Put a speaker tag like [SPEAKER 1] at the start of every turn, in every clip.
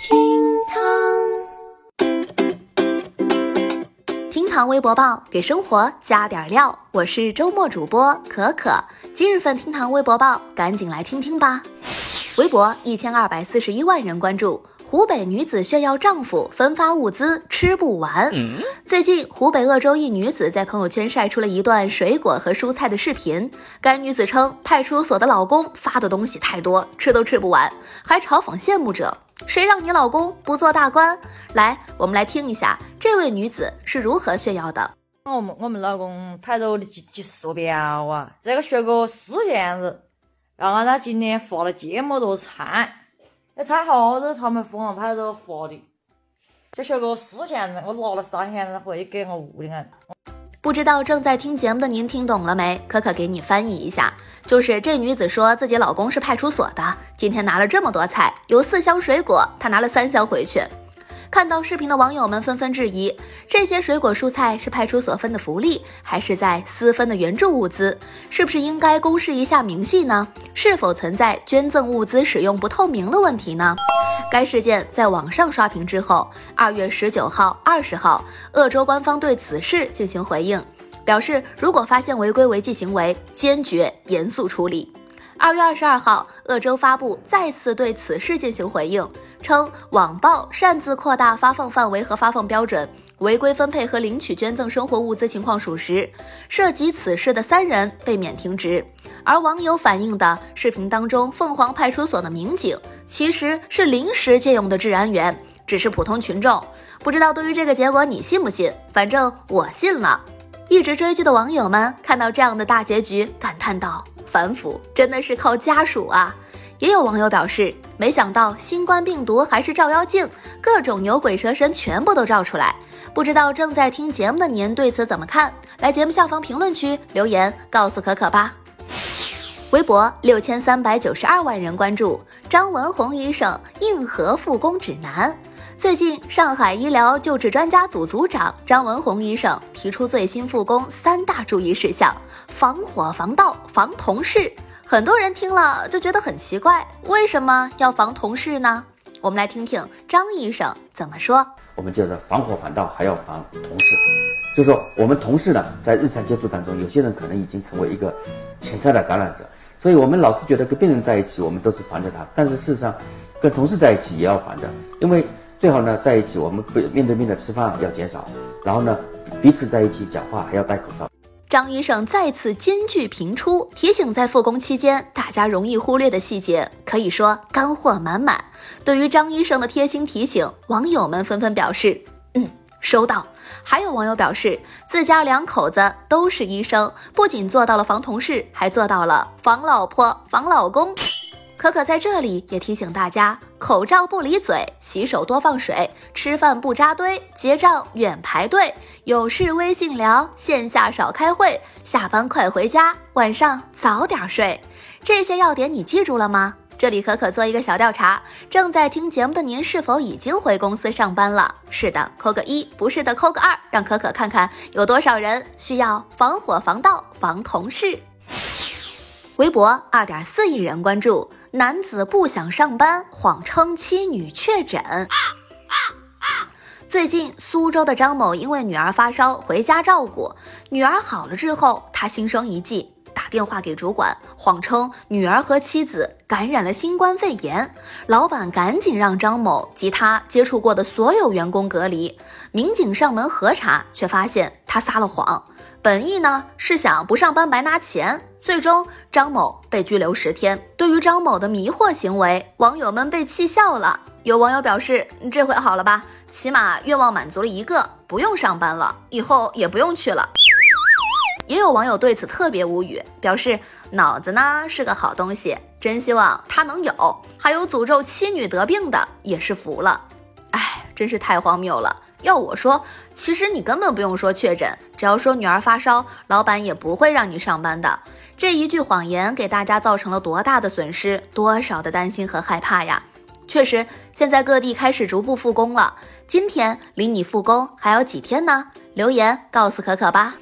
[SPEAKER 1] 厅堂微博报给生活加点料，我是周末主播可可。今日份厅堂微博报，赶紧来听听吧。微博一千二百四十一万人关注。湖北女子炫耀丈夫分发物资吃不完。最近，湖北鄂州一女子在朋友圈晒出了一段水果和蔬菜的视频。该女子称，派出所的老公发的东西太多，吃都吃不完，还嘲讽羡慕者：“谁让你老公不做大官？”来，我们来听一下这位女子是如何炫耀的。
[SPEAKER 2] 我们我们老公派着我的几几十个表啊，这个学个四件子，然后他今天发了这么多菜。那菜好多，他们疯狂拍着发的，这学个四线子，我拿了三线子回去给我屋里人。
[SPEAKER 1] 不知道正在听节目的您听懂了没？可可给你翻译一下，就是这女子说自己老公是派出所的，今天拿了这么多菜，有四箱水果，她拿了三箱回去。看到视频的网友们纷纷质疑：这些水果蔬菜是派出所分的福利，还是在私分的援助物资？是不是应该公示一下明细呢？是否存在捐赠物资使用不透明的问题呢？该事件在网上刷屏之后，二月十九号、二十号，鄂州官方对此事进行回应，表示如果发现违规违纪行为，坚决严肃处理。二月二十二号，鄂州发布再次对此事进行回应，称网曝擅自扩大发放范围和发放标准，违规分配和领取捐赠生活物资情况属实，涉及此事的三人被免停职。而网友反映的视频当中，凤凰派出所的民警其实是临时借用的治安员，只是普通群众。不知道对于这个结果你信不信？反正我信了。一直追剧的网友们看到这样的大结局，感叹道。反腐真的是靠家属啊！也有网友表示，没想到新冠病毒还是照妖镜，各种牛鬼蛇神全部都照出来。不知道正在听节目的您对此怎么看？来节目下方评论区留言告诉可可吧。微博六千三百九十二万人关注张文宏医生硬核复工指南。最近，上海医疗救治专家组组长张文宏医生提出最新复工三大注意事项：防火、防盗、防同事。很多人听了就觉得很奇怪，为什么要防同事呢？我们来听听张医生怎么说。
[SPEAKER 3] 我们就是防火防盗，还要防同事。就是说，我们同事呢，在日常接触当中，有些人可能已经成为一个潜在的感染者。所以我们老是觉得跟病人在一起，我们都是防着他，但是事实上，跟同事在一起也要防着，因为最好呢在一起，我们不面对面的吃饭要减少，然后呢彼此在一起讲话还要戴口罩。
[SPEAKER 1] 张医生再次金句频出，提醒在复工期间大家容易忽略的细节，可以说干货满满。对于张医生的贴心提醒，网友们纷纷表示，收到，还有网友表示，自家两口子都是医生，不仅做到了防同事，还做到了防老婆、防老公。可可在这里也提醒大家：口罩不离嘴，洗手多放水，吃饭不扎堆，结账远排队，有事微信聊，线下少开会，下班快回家，晚上早点睡。这些要点你记住了吗？这里可可做一个小调查，正在听节目的您是否已经回公司上班了？是的，扣个一；不是的，扣个二，让可可看看有多少人需要防火防盗防同事。微博二点四亿人关注，男子不想上班，谎称妻女确诊。最近，苏州的张某因为女儿发烧回家照顾，女儿好了之后，他心生一计。电话给主管，谎称女儿和妻子感染了新冠肺炎。老板赶紧让张某及他接触过的所有员工隔离。民警上门核查，却发现他撒了谎。本意呢是想不上班白拿钱。最终，张某被拘留十天。对于张某的迷惑行为，网友们被气笑了。有网友表示：“这回好了吧，起码愿望满足了一个，不用上班了，以后也不用去了。”也有网友对此特别无语，表示脑子呢是个好东西，真希望他能有。还有诅咒妻女得病的，也是服了。哎，真是太荒谬了。要我说，其实你根本不用说确诊，只要说女儿发烧，老板也不会让你上班的。这一句谎言给大家造成了多大的损失，多少的担心和害怕呀！确实，现在各地开始逐步复工了。今天离你复工还有几天呢？留言告诉可可吧。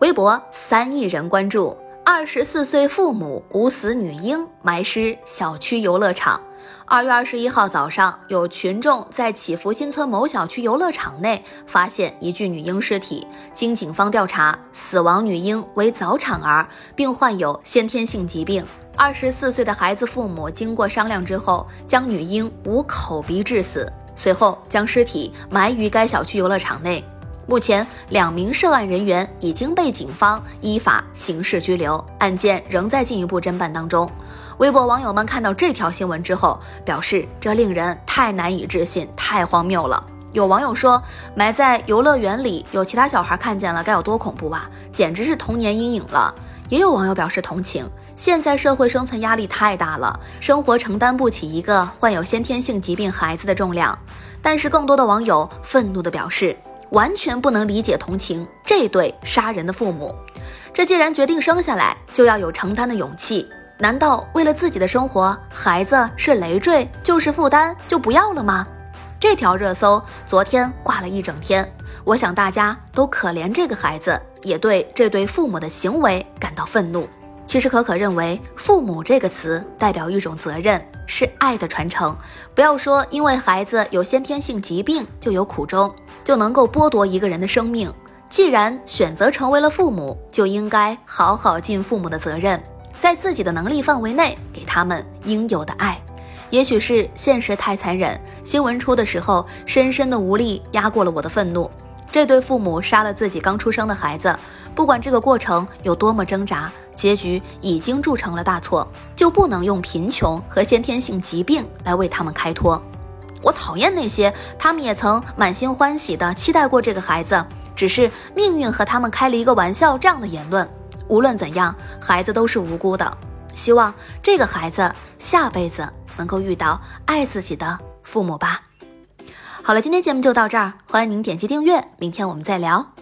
[SPEAKER 1] 微博三亿人关注，二十四岁父母捂死女婴埋尸小区游乐场。二月二十一号早上，有群众在祈福新村某小区游乐场内发现一具女婴尸体。经警方调查，死亡女婴为早产儿，并患有先天性疾病。二十四岁的孩子父母经过商量之后，将女婴捂口鼻致死，随后将尸体埋于该小区游乐场内。目前，两名涉案人员已经被警方依法刑事拘留，案件仍在进一步侦办当中。微博网友们看到这条新闻之后，表示这令人太难以置信，太荒谬了。有网友说，埋在游乐园里，有其他小孩看见了，该有多恐怖啊！简直是童年阴影了。也有网友表示同情，现在社会生存压力太大了，生活承担不起一个患有先天性疾病孩子的重量。但是，更多的网友愤怒地表示。完全不能理解同情这对杀人的父母，这既然决定生下来，就要有承担的勇气。难道为了自己的生活，孩子是累赘就是负担就不要了吗？这条热搜昨天挂了一整天，我想大家都可怜这个孩子，也对这对父母的行为感到愤怒。其实可可认为，父母这个词代表一种责任，是爱的传承。不要说因为孩子有先天性疾病就有苦衷。就能够剥夺一个人的生命。既然选择成为了父母，就应该好好尽父母的责任，在自己的能力范围内给他们应有的爱。也许是现实太残忍，新闻出的时候，深深的无力压过了我的愤怒。这对父母杀了自己刚出生的孩子，不管这个过程有多么挣扎，结局已经铸成了大错，就不能用贫穷和先天性疾病来为他们开脱。我讨厌那些他们也曾满心欢喜的期待过这个孩子，只是命运和他们开了一个玩笑这样的言论。无论怎样，孩子都是无辜的。希望这个孩子下辈子能够遇到爱自己的父母吧。好了，今天节目就到这儿，欢迎您点击订阅，明天我们再聊。